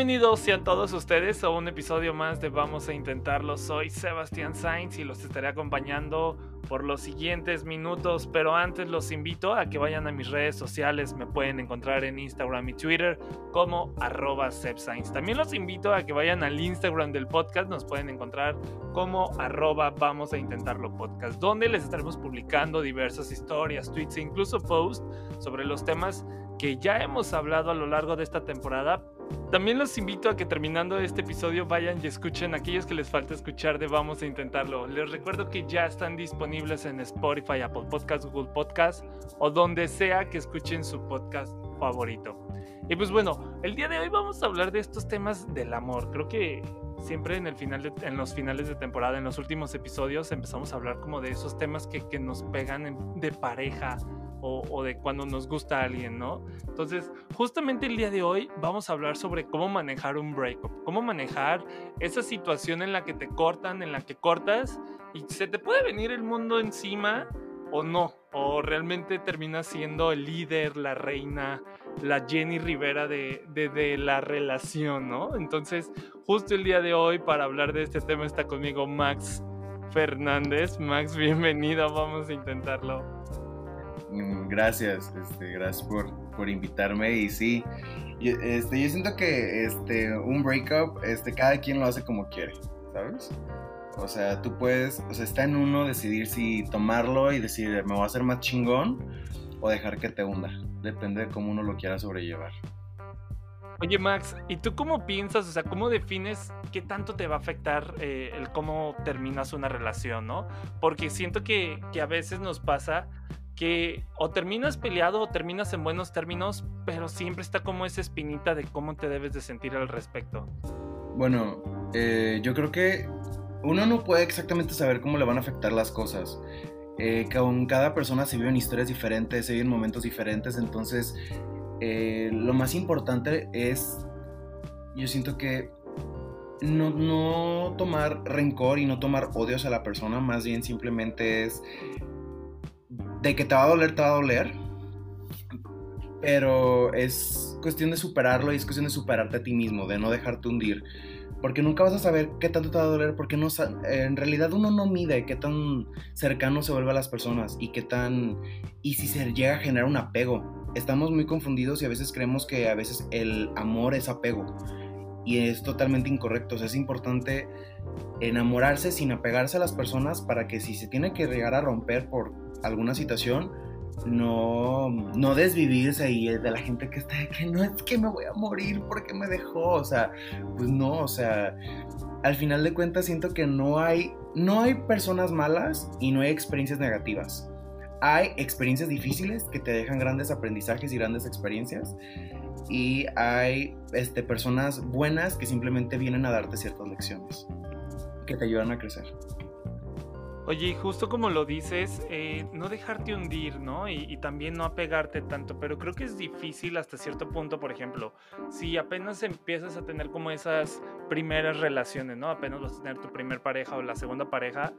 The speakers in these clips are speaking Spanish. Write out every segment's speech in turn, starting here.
Bienvenidos sean todos ustedes a un episodio más de Vamos a Intentarlo. Soy Sebastián Sainz y los estaré acompañando por los siguientes minutos, pero antes los invito a que vayan a mis redes sociales, me pueden encontrar en Instagram y Twitter como arroba También los invito a que vayan al Instagram del podcast, nos pueden encontrar como arroba Vamos a Intentarlo Podcast, donde les estaremos publicando diversas historias, tweets e incluso posts sobre los temas que ya hemos hablado a lo largo de esta temporada. También los invito a que terminando este episodio vayan y escuchen aquellos que les falta escuchar de Vamos a Intentarlo. Les recuerdo que ya están disponibles en Spotify, Apple Podcasts, Google Podcasts o donde sea que escuchen su podcast favorito. Y pues bueno, el día de hoy vamos a hablar de estos temas del amor. Creo que siempre en, el final en los finales de temporada, en los últimos episodios, empezamos a hablar como de esos temas que, que nos pegan de pareja, o, de cuando nos gusta a alguien, ¿no? Entonces, justamente el día de hoy vamos a hablar sobre cómo manejar un breakup, cómo manejar esa situación en la que te cortan, en la que cortas y se te puede venir el mundo encima o no, o realmente terminas siendo el líder, la reina, la Jenny Rivera de, de, la relación, ¿no? Entonces, justo el día de hoy para hablar de este tema está conmigo Max Fernández. Max, bienvenido, vamos a intentarlo. Mm, gracias, este, gracias por, por invitarme y sí, yo, este, yo siento que este, un breakup, este, cada quien lo hace como quiere, ¿sabes? O sea, tú puedes, o sea, está en uno decidir si tomarlo y decir, me voy a hacer más chingón o dejar que te hunda. Depende de cómo uno lo quiera sobrellevar. Oye Max, ¿y tú cómo piensas, o sea, cómo defines qué tanto te va a afectar eh, el cómo terminas una relación, ¿no? Porque siento que, que a veces nos pasa que o terminas peleado o terminas en buenos términos, pero siempre está como esa espinita de cómo te debes de sentir al respecto. Bueno, eh, yo creo que uno no puede exactamente saber cómo le van a afectar las cosas. Eh, con cada persona se viven historias diferentes, se viven momentos diferentes, entonces eh, lo más importante es, yo siento que no, no tomar rencor y no tomar odios a la persona, más bien simplemente es de que te va a doler, te va a doler. Pero es cuestión de superarlo y es cuestión de superarte a ti mismo, de no dejarte hundir. Porque nunca vas a saber qué tanto te va a doler, porque no, en realidad uno no mide qué tan cercano se vuelve a las personas y qué tan... y si se llega a generar un apego. Estamos muy confundidos y a veces creemos que a veces el amor es apego. Y es totalmente incorrecto. O sea, es importante enamorarse sin apegarse a las personas para que si se tiene que llegar a romper por alguna situación, no, no desvivirse ahí de la gente que está que no es que me voy a morir porque me dejó, o sea, pues no, o sea, al final de cuentas siento que no hay, no hay personas malas y no hay experiencias negativas. Hay experiencias difíciles que te dejan grandes aprendizajes y grandes experiencias y hay este, personas buenas que simplemente vienen a darte ciertas lecciones que te ayudan a crecer. Oye, justo como lo dices, eh, no dejarte hundir, ¿no? Y, también no apegarte tanto, pero creo que es difícil hasta cierto punto, por ejemplo, si apenas empiezas a tener como esas primeras relaciones, ¿no? Apenas vas a tener tu primer pareja o la segunda pareja,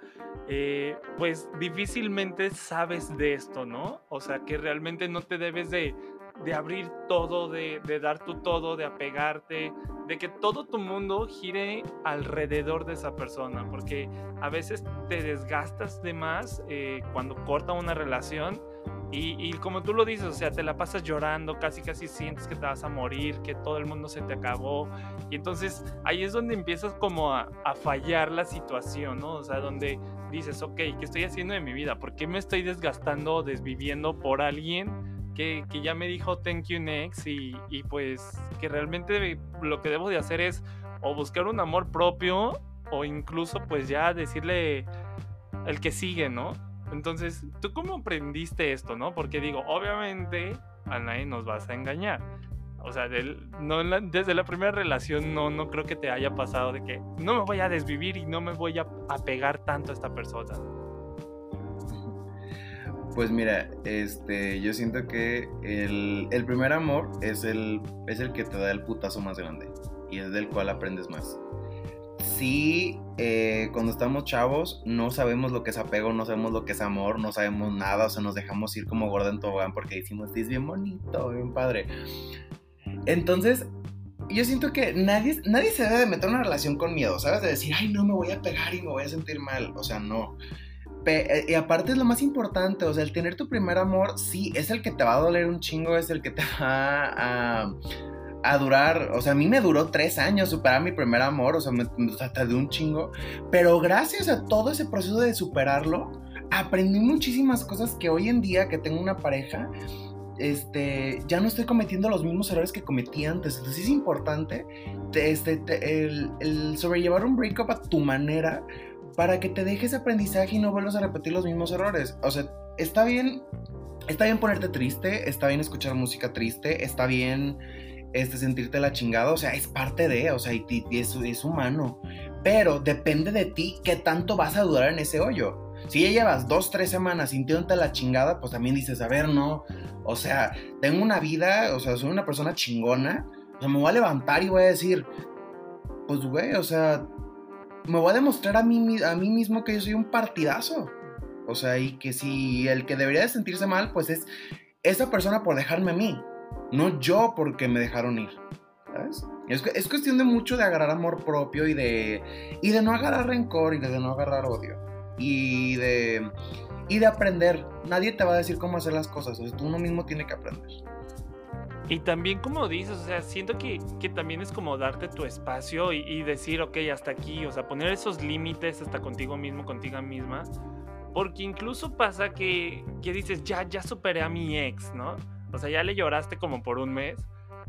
eh, pues difícilmente sabes de esto, ¿no? O sea, que realmente no te debes de, de abrir todo, de, dar tu todo, de apegarte, de que todo tu mundo gire alrededor de esa persona, porque a veces te desgastas de más eh, cuando corta una relación y, como tú lo dices, o sea, te la pasas llorando, casi casi sientes que te vas a morir, que todo el mundo se te acabó. Y entonces ahí es donde empiezas como a, a fallar la situación, ¿no? O sea, donde dices, ok, ¿qué estoy haciendo de mi vida? ¿Por qué me estoy desgastando desviviendo por alguien? Que, ya me dijo thank you next y, y, pues que realmente lo que debo de hacer es o buscar un amor propio o incluso pues ya decirle el que sigue, ¿no? Entonces, ¿tú cómo aprendiste esto, no? Porque digo, obviamente a nadie nos vas a engañar. O sea, no, desde la primera relación no, no creo que te haya pasado de que no me voy a desvivir y no me voy a apegar tanto a esta persona. Pues mira, este, yo siento que el, el, primer amor es el, es el que te da el putazo más grande y es del cual aprendes más. Sí, eh, cuando estamos chavos no sabemos lo que es apego, no sabemos lo que es amor, no sabemos nada, o sea, nos dejamos ir como gorda en tobogán porque decimos, es bien bonito, bien padre. Entonces, yo siento que nadie, nadie se debe de meter en una relación con miedo, ¿sabes? De decir, ay, no me voy a pegar y me voy a sentir mal. O sea, no. Eh, y aparte es lo más importante, o sea, el tener tu primer amor, sí, es el que te va a doler un chingo, es el que te va a, a durar, o sea, a mí me duró tres años superar mi primer amor, o sea, me, tardé un chingo, pero gracias a todo ese proceso de superarlo, aprendí muchísimas cosas que hoy en día que tengo una pareja, este, ya no estoy cometiendo los mismos errores que cometí antes. Entonces es importante este, el, sobrellevar un breakup a tu manera para que te dejes aprendizaje y no vuelvas a repetir los mismos errores. O sea, está bien, está bien ponerte triste, está bien escuchar música triste, está bien este, sentirte la chingada, o sea, es parte de, o sea, y, es, es humano. Pero depende de ti qué tanto vas a durar en ese hoyo. Si ya llevas dos, tres semanas sintiéndote la chingada, pues también dices, a ver, no, o sea, tengo una vida, o sea, soy una persona chingona, o sea, me voy a levantar y voy a decir, pues, güey, o sea, me voy a demostrar a mí, a mí mismo que yo soy un partidazo. O sea, y que si el que debería de sentirse mal, pues es esa persona por dejarme a mí, no yo porque me dejaron ir. ¿Sabes? Es, es cuestión de mucho de agarrar amor propio y de, y de no agarrar rencor y de no agarrar odio y de, y de aprender. Nadie te va a decir cómo hacer las cosas, o sea, tú uno mismo tiene que aprender. Y también como dices, o sea, siento que, que también es como darte tu espacio y, decir, ok, hasta aquí, o sea, poner esos límites hasta contigo mismo, contigo misma. Porque incluso pasa que, que dices, ya, ya superé a mi ex, ¿no? O sea, ya le lloraste como por un mes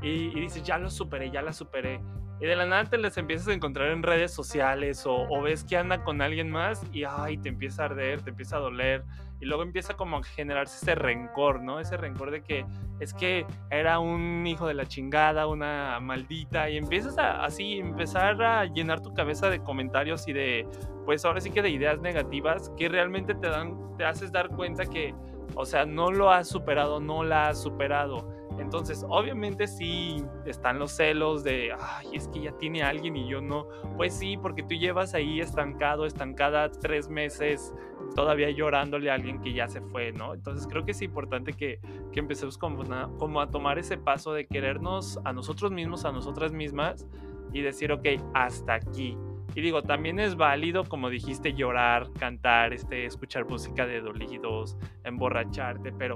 y, y dices, ya lo superé, ya la superé y de la nada te les empiezas a encontrar en redes sociales o, ves que anda con alguien más y ay, te empieza a arder, te empieza a doler y luego empieza como a generarse ese rencor, ¿no? Ese rencor de que es que era un hijo de la chingada, una maldita y empiezas a así empezar a llenar tu cabeza de comentarios y de pues ahora sí que de ideas negativas que realmente te dan te haces dar cuenta que o sea, no lo has superado, no la has superado entonces, obviamente sí están los celos de, ay, es que ya tiene alguien y yo no. Pues sí, porque tú llevas ahí estancado, estancada tres meses, todavía llorándole a alguien que ya se fue, ¿no? Entonces creo que es importante que, que empecemos como, como a tomar ese paso de querernos a nosotros mismos, a nosotras mismas y decir, ok, hasta aquí. Y digo, también es válido, como dijiste, llorar, cantar, este, escuchar música de dolidos, emborracharte, pero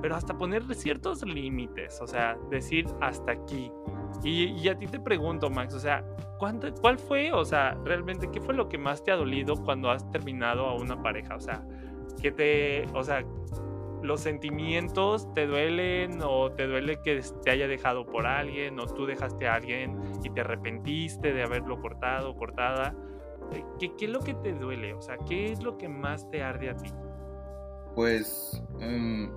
pero hasta poner ciertos límites, o sea, decir hasta aquí. Y, a ti te pregunto, Max, o sea, ¿cuál fue, o sea, realmente, qué fue lo que más te ha dolido cuando has terminado a una pareja? O sea, que te, o sea, los sentimientos te duelen o te duele que te haya dejado por alguien o tú dejaste a alguien y te arrepentiste de haberlo cortado, cortada. Eh, ¿Qué, ¿Qué, es lo que te duele? O sea, ¿qué es lo que más te arde a ti? Pues em,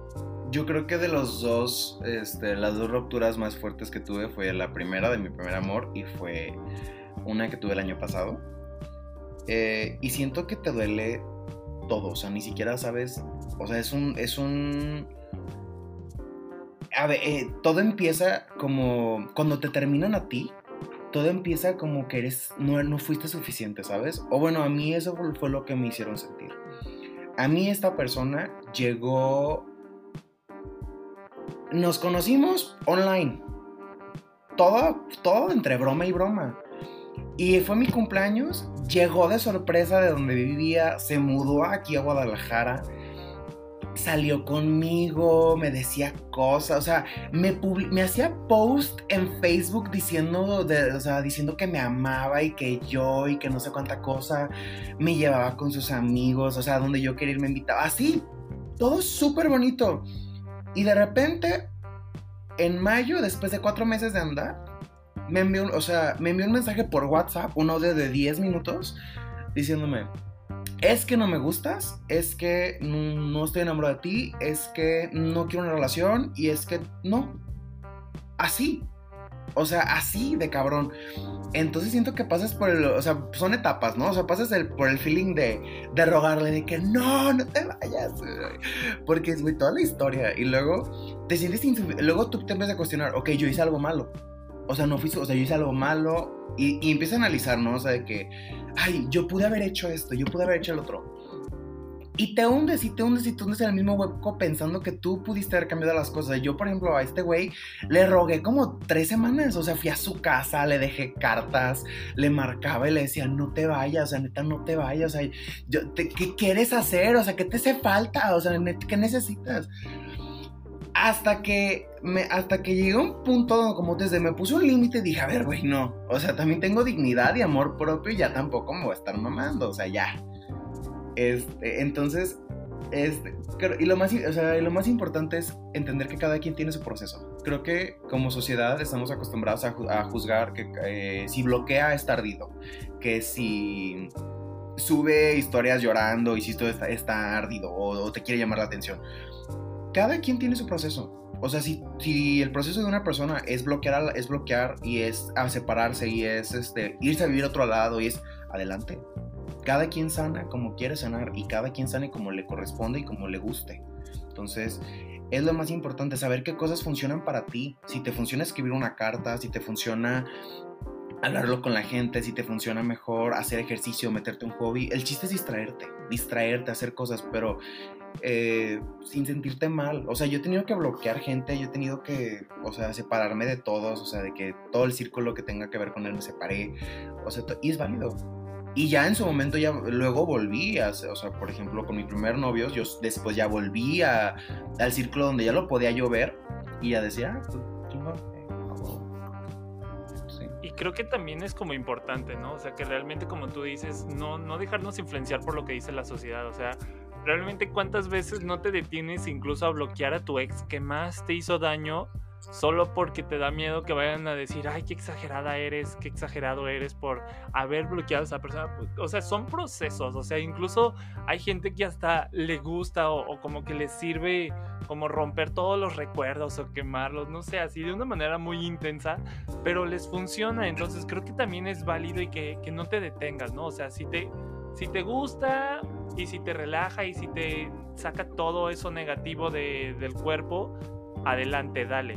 yo creo que de los dos, este, las dos rupturas más fuertes que tuve fue la primera de mi primer amor y fue una que tuve el año pasado. Eh, y siento que te duele todo, o sea, ni siquiera sabes, o sea, es un, es un... A ver, eh, todo empieza como cuando te terminan a ti, todo empieza como que eres, no, no fuiste suficiente, ¿sabes? O bueno, a mí eso fue lo que me hicieron sentir. A mí esta persona llegó nos conocimos online. Todo, todo entre broma y broma. Y fue mi cumpleaños, llegó de sorpresa de donde vivía, se mudó aquí a Guadalajara, salió conmigo, me decía cosas, o sea, me, me hacía post en Facebook diciendo, diciendo que me amaba y que yo y que no sé cuánta cosa, me llevaba con sus amigos, o sea, donde yo quería ir me invitaba, así, todo súper bonito. Y de repente, en mayo, después de cuatro meses de andar, me envió, o sea, me envió un mensaje por WhatsApp, un audio de 10 minutos, diciéndome, es que no me gustas, es que no, estoy enamorado de ti, es que no quiero una relación y es que no. Así. O sea, así de cabrón. Entonces siento que pasas por el. O sea, son etapas, ¿no? O sea, pasas el, por el feeling de, de rogarle, de que no, no te vayas. Porque es, muy toda la historia. Y luego te sientes Luego tú te empiezas a cuestionar, ok, yo hice algo malo. O sea, no fui. O sea, yo hice algo malo. Y, y empieza a analizar, ¿no? O sea, de que, ay, yo pude haber hecho esto, yo pude haber hecho el otro. Y te hundes y te hundes y te hundes en el mismo hueco pensando que tú pudiste haber cambiado las cosas. Yo, por ejemplo, a este güey le rogué como tres semanas. O sea, fui a su casa, le dejé cartas, le marcaba y le decía, no te vayas, o sea, neta, no te vayas. O sea, ¿qué quieres hacer? O sea, ¿qué te hace falta? O sea, ¿qué necesitas? Hasta que, me, hasta que llegué a un punto donde como desde me puse un límite dije, a ver, güey, no. O sea, también tengo dignidad y amor propio y ya tampoco me voy a estar mamando. O sea, ya este, entonces, este, y, lo más, importante es entender que cada quien tiene su proceso. Creo que como sociedad estamos acostumbrados a, juzgar que eh, si bloquea está ardido, que si sube historias llorando y si esto está, ardido o, te quiere llamar la atención. Cada quien tiene su proceso. O sea, si, si el proceso de una persona es bloquear, es bloquear y es a separarse y es este, irse a vivir a otro lado y es adelante, cada quien sana como quiere sanar y cada quien sane como le corresponde y como le guste. Entonces, es lo más importante, saber qué cosas funcionan para ti. Si te funciona escribir una carta, si te funciona hablarlo con la gente, si te funciona mejor hacer ejercicio, meterte un hobby. El chiste es distraerte, distraerte, hacer cosas, pero eh, sin sentirte mal. O sea, yo he tenido que bloquear gente, yo he tenido que, o sea, separarme de todos, o sea, de que todo el círculo que tenga que ver con él me separé. O sea, y es válido. Y ya en su momento, ya luego volví, a, o sea, por ejemplo, con mi primer novio, yo después ya volví a, al círculo donde ya lo podía yo ver y ya decía, ah, pues, Y creo que también es como importante, ¿no? O sea, que realmente, como tú dices, no, no dejarnos influenciar por lo que dice la sociedad. O sea, realmente cuántas veces no te detienes incluso a bloquear a tu ex que más te hizo daño solo porque te da miedo que vayan a decir, ay, qué exagerada eres, qué exagerado eres por haber bloqueado a esa persona. Pues, o sea, son procesos, o sea, incluso hay gente que hasta le gusta o, como que le sirve como romper todos los recuerdos o quemarlos, no sé, así de una manera muy intensa, pero les funciona, entonces creo que también es válido y que, no te detengas, ¿no? O sea, si te, si te gusta y si te relaja y si te saca todo eso negativo del cuerpo, adelante, dale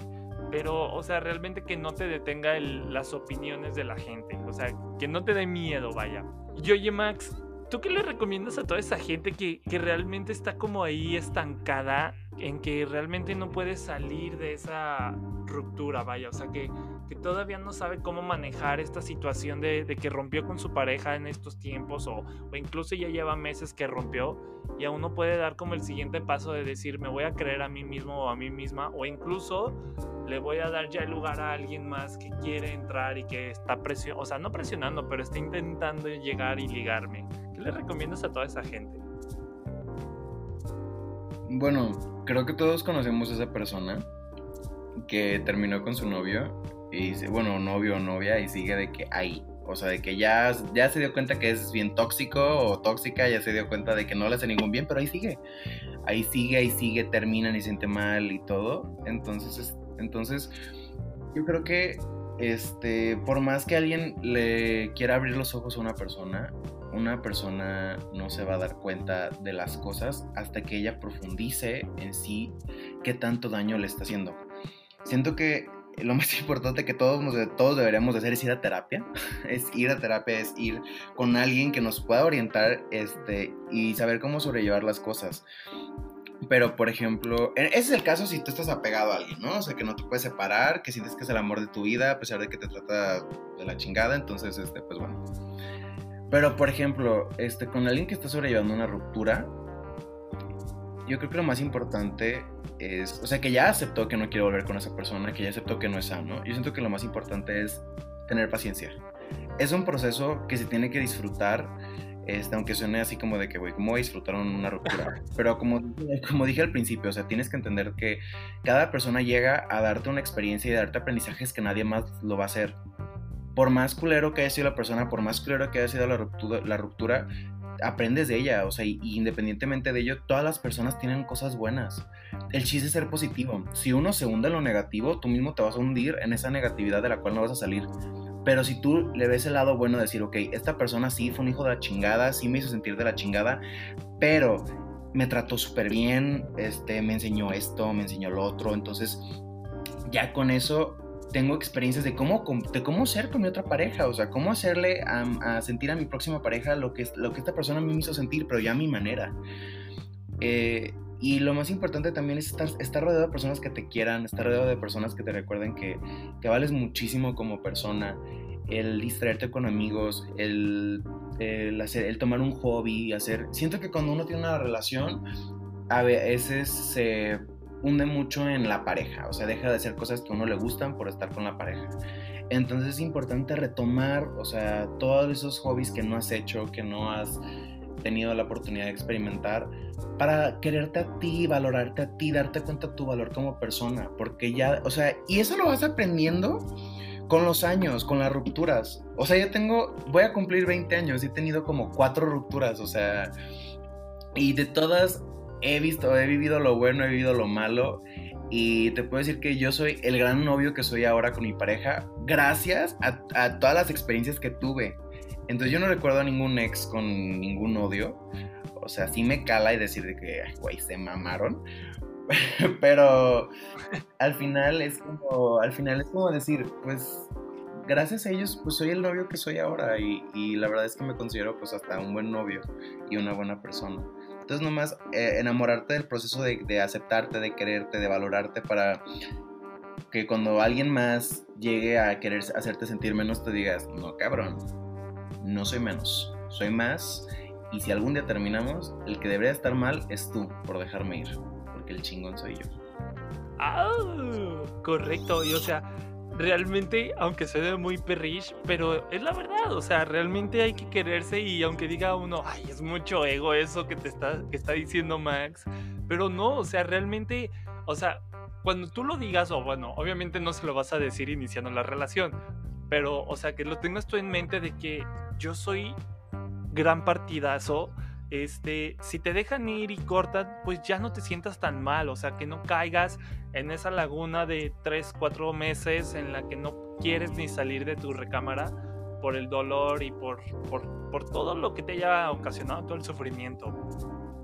pero, o sea, realmente que no te detenga las opiniones de la gente, o sea, que no te dé miedo, vaya. Y oye, Max, ¿tú qué le recomiendas a toda esa gente que, que realmente está como ahí estancada, en que realmente no puede salir de esa ruptura, vaya, o sea, que, que todavía no sabe cómo manejar esta situación de, de que rompió con su pareja en estos tiempos, o, o incluso ya lleva meses que rompió, y aún no puede dar como el siguiente paso de decir, me voy a creer a mí mismo o a mí misma, o incluso le voy a dar ya el lugar a alguien más que quiere entrar y que está presionando, o sea, no presionando, pero está intentando llegar y ligarme. ¿Qué le recomiendas a toda esa gente? Bueno, creo que todos conocemos a esa persona que terminó con su novio y bueno, novio o novia y sigue de que ahí. O sea, de que ya, ya se dio cuenta que es bien tóxico o tóxica, ya se dio cuenta de que no le hace ningún bien, pero ahí sigue. Ahí sigue, ahí sigue, terminan y siente mal y todo. Entonces, entonces, yo creo que este, por más que alguien le quiera abrir los ojos a una persona, una persona no se va a dar cuenta de las cosas hasta que ella profundice en sí qué tanto daño le está haciendo. Siento que lo más importante que todos, todos deberíamos hacer es ir a terapia. Es ir a terapia, es ir con alguien que nos pueda orientar este, y saber cómo sobrellevar las cosas. Pero, por ejemplo, e, ese es el caso si tú estás apegado a alguien, ¿no? O sea, que no te puedes separar, que sientes que es el amor de tu vida, a pesar de que te trata de la chingada, entonces, este, pues bueno. Pero, por ejemplo, este, con alguien que está sobrellevando una ruptura, yo creo que lo más importante es, o sea, que ya aceptó que no quiere volver con esa persona, que ya aceptó que no es sano. Yo siento que lo más importante es tener paciencia. Es un proceso que se tiene que disfrutar este, aunque suene así como de que, güey, ¿cómo voy a disfrutar una ruptura? Pero como, como dije al principio, o sea, tienes que entender que cada persona llega a darte una experiencia y darte aprendizajes que nadie más lo va a hacer. Por más culero que haya sido la persona, por más culero que haya sido la ruptura, la ruptura aprendes de ella, o sea, y, independientemente de ello, todas las personas tienen cosas buenas. El chiste es ser positivo. Si uno se hunde en lo negativo, tú mismo te vas a hundir en esa negatividad de la cual no vas a salir. Pero si tú le ves el lado bueno de decir, ok, esta persona sí fue un hijo de la chingada, sí me hizo sentir de la chingada, pero me trató súper bien, este, me enseñó esto, me enseñó lo otro, entonces ya con eso tengo experiencias de cómo, de cómo ser con mi otra pareja, o sea, cómo hacerle a, sentir a mi próxima pareja lo que, lo que esta persona me hizo sentir, pero ya a mi manera. Eh, y lo más importante también es estar, estar, rodeado de personas que te quieran, estar rodeado de personas que te recuerden que, que vales muchísimo como persona, el distraerte con amigos, el, el, hacer, el tomar un hobby, hacer... Siento que cuando uno tiene una relación, a veces se hunde mucho en la pareja, o sea, deja de hacer cosas que a uno le gustan por estar con la pareja. Entonces es importante retomar, o sea, todos esos hobbies que no has hecho, que no has tenido la oportunidad de experimentar, para quererte a ti, valorarte a ti, darte cuenta de tu valor como persona, porque ya, o sea, y eso lo vas aprendiendo con los años, con las rupturas. O sea, yo tengo, voy a cumplir 20 años y he tenido como cuatro rupturas, o sea, y de todas he visto, he vivido lo bueno, he vivido lo malo. Y te puedo decir que yo soy el gran novio que soy ahora con mi pareja, gracias a, todas las experiencias que tuve. Entonces yo no recuerdo a ningún ex con ningún odio. O sea, sí me cala y decir de que, güey, se mamaron. Pero al final es como, al final es como decir, pues gracias a ellos, pues soy el novio que soy ahora y, y la verdad es que me considero pues hasta un buen novio y una buena persona. Entonces nomás eh, enamorarte del proceso de, aceptarte, de quererte, de valorarte para que cuando alguien más llegue a querer hacerte sentir menos te digas, no cabrón, no soy menos, soy más y si algún día terminamos, el que debería estar mal es tú por dejarme ir, porque el chingón soy yo. Ah, correcto, y o sea, realmente, aunque suene muy perrish, pero es la verdad, o sea, realmente hay que quererse y aunque diga uno, ay, es mucho ego eso que te está, que está diciendo Max, pero no, o sea, realmente, o sea, cuando tú lo digas, o bueno, obviamente no se lo vas a decir iniciando la relación, pero, o sea, que lo tengas tú en mente de que yo soy gran partidazo, este, si te dejan ir y cortan, pues ya no te sientas tan mal, o sea, que no caigas en esa laguna de 3, 4 meses en la que no quieres ni salir de tu recámara por el dolor y por, por, por todo lo que te haya ocasionado, todo el sufrimiento.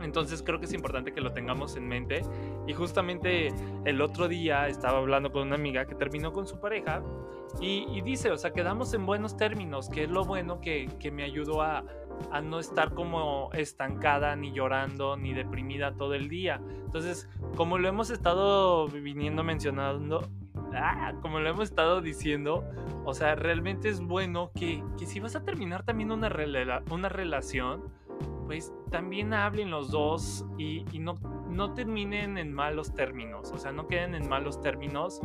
Entonces creo que es importante que lo tengamos en mente. Y justamente el otro día estaba hablando con una amiga que terminó con su pareja y, dice, o sea, quedamos en buenos términos, que es lo bueno que, que me ayudó a, a no estar como estancada, ni llorando, ni deprimida todo el día. Entonces, como lo hemos estado viniendo mencionando, ah, como lo hemos estado diciendo, o sea, realmente es bueno que, que si vas a terminar también una, una relación, pues también hablen los dos y, y, no, no terminen en malos términos, o sea, no queden en malos términos,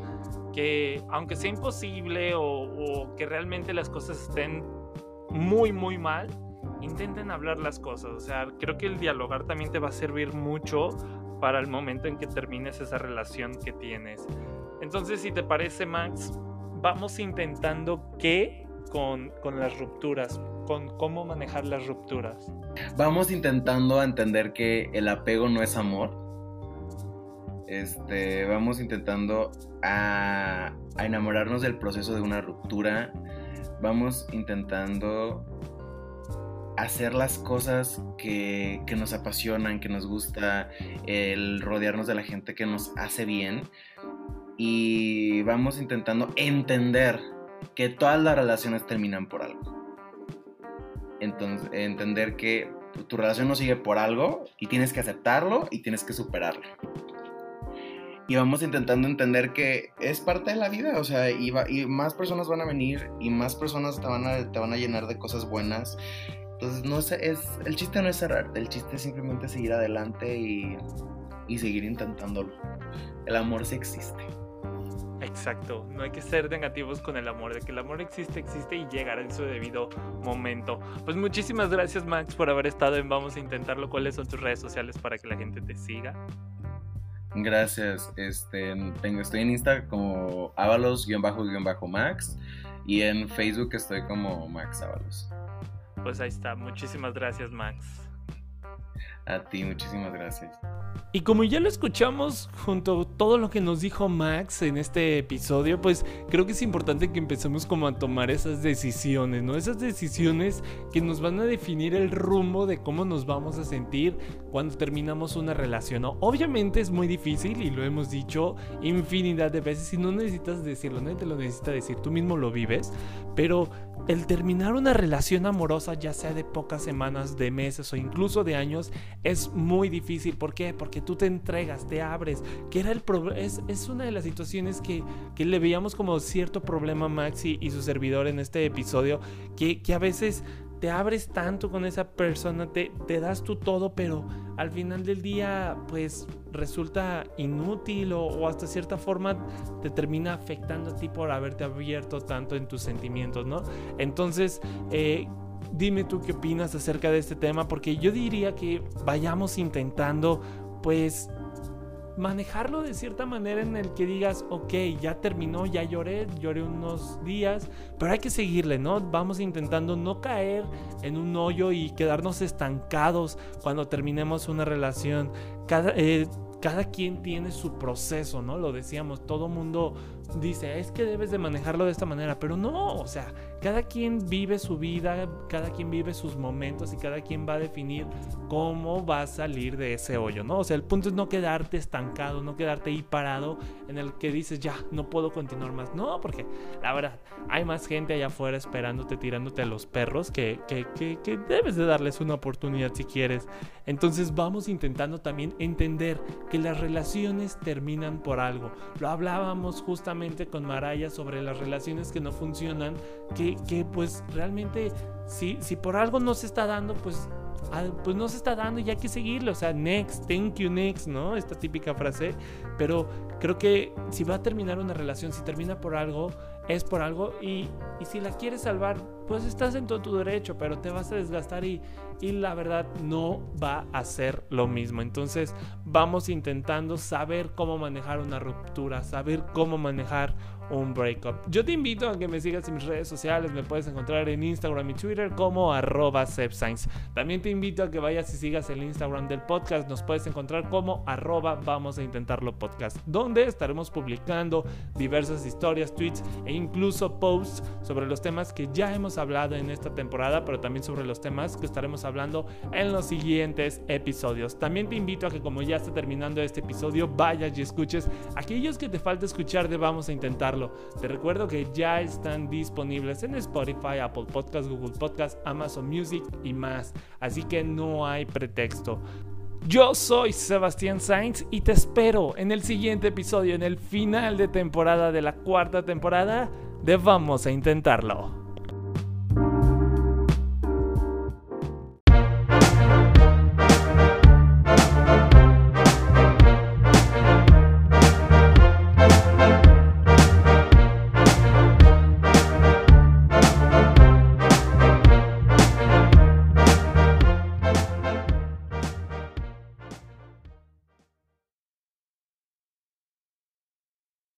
que aunque sea imposible o, o que realmente las cosas estén muy, muy mal, intenten hablar las cosas. O sea, creo que el dialogar también te va a servir mucho para el momento en que termines esa relación que tienes. Entonces, si te parece, Max, vamos intentando qué con, con las rupturas, con cómo manejar las rupturas. Vamos intentando entender que el apego no es amor. Este, vamos intentando a, enamorarnos del proceso de una ruptura. Vamos intentando hacer las cosas que, nos apasionan, que nos gusta, el rodearnos de la gente que nos hace bien. Y vamos intentando entender que todas las relaciones terminan por algo. Entonces, entender que tu, relación no sigue por algo y tienes que aceptarlo y tienes que superarlo. Y vamos intentando entender que es parte de la vida, o sea, y, y más personas van a venir y más personas te van a, te van a llenar de cosas buenas entonces, no sé, es, el chiste no es cerrar, el chiste es simplemente seguir adelante y, y seguir intentándolo. El amor sí existe. Exacto, no hay que ser negativos con el amor, de que el amor existe, existe y llegará en su debido momento. Pues muchísimas gracias Max por haber estado en Vamos a Intentarlo. ¿Cuáles son tus redes sociales para que la gente te siga? Gracias, este, tengo, estoy en Insta como avalos-max y en Facebook estoy como Max Avalos pues ahí está. Muchísimas gracias, Max. A ti, muchísimas gracias. Y como ya lo escuchamos junto a todo lo que nos dijo Max en este episodio, pues creo que es importante que empecemos como a tomar esas decisiones, ¿no? Esas decisiones que nos van a definir el rumbo de cómo nos vamos a sentir cuando terminamos una relación, ¿no? Obviamente es muy difícil y lo hemos dicho infinidad de veces y no necesitas decirlo, nadie te lo necesita decir, tú mismo lo vives, pero el terminar una relación amorosa, ya sea de pocas semanas, de meses o incluso de años, es muy difícil. ¿Por qué? Porque tú te entregas, te abres, que era el es, es una de las situaciones que, que, le veíamos como cierto problema a Maxi y su servidor en este episodio, que, que a veces te abres tanto con esa persona, te, te das tú todo, pero al final del día pues resulta inútil o, hasta cierta forma te termina afectando a ti por haberte abierto tanto en tus sentimientos, ¿no? Entonces, eh, dime tú qué opinas acerca de este tema, porque yo diría que vayamos intentando pues manejarlo de cierta manera en el que digas, ok, ya terminó, ya lloré, lloré unos días, pero hay que seguirle, ¿no? Vamos intentando no caer en un hoyo y quedarnos estancados cuando terminemos una relación. Cada, eh, cada quien tiene su proceso, ¿no? Lo decíamos, todo mundo dice, es que debes de manejarlo de esta manera, pero no, o sea, cada quien vive su vida, cada quien vive sus momentos y cada quien va a definir cómo va a salir de ese hoyo, ¿no? O sea, el punto es no quedarte estancado, no quedarte ahí parado en el que dices, ya, no puedo continuar más. No, porque la verdad, hay más gente allá afuera esperándote, tirándote a los perros que, que, que, que debes de darles una oportunidad si quieres. Entonces vamos intentando también entender que las relaciones terminan por algo. Lo hablábamos justamente con Maraya sobre las relaciones que no funcionan, que, que pues realmente si, si por algo no se está dando, pues pues no se está dando y hay que seguirlo. O sea, next, thank you, next, ¿no? Esta típica frase. Pero creo que si va a terminar una relación, si termina por algo, es por algo. Y, y si la quieres salvar, pues estás en todo tu derecho, pero te vas a desgastar y, y la verdad no va a ser lo mismo. Entonces vamos intentando saber cómo manejar una ruptura, saber cómo manejar un breakup. Yo te invito a que me sigas en mis redes sociales, me puedes encontrar en Instagram y Twitter como arroba También te invito a que vayas y sigas el Instagram del podcast, nos puedes encontrar como arroba vamos a intentarlo podcast, donde estaremos publicando diversas historias, tweets e incluso posts sobre los temas que ya hemos hablado en esta temporada, pero también sobre los temas que estaremos hablando en los siguientes episodios. También te invito a que como ya está terminando este episodio, vayas y escuches aquellos que te falta escuchar de vamos a intentar te recuerdo que ya están disponibles en Spotify, Apple Podcast, Google Podcast, Amazon Music y más. Así que no hay pretexto. Yo soy Sebastián Sainz y te espero en el siguiente episodio, en el final de temporada de la cuarta temporada de Vamos a Intentarlo.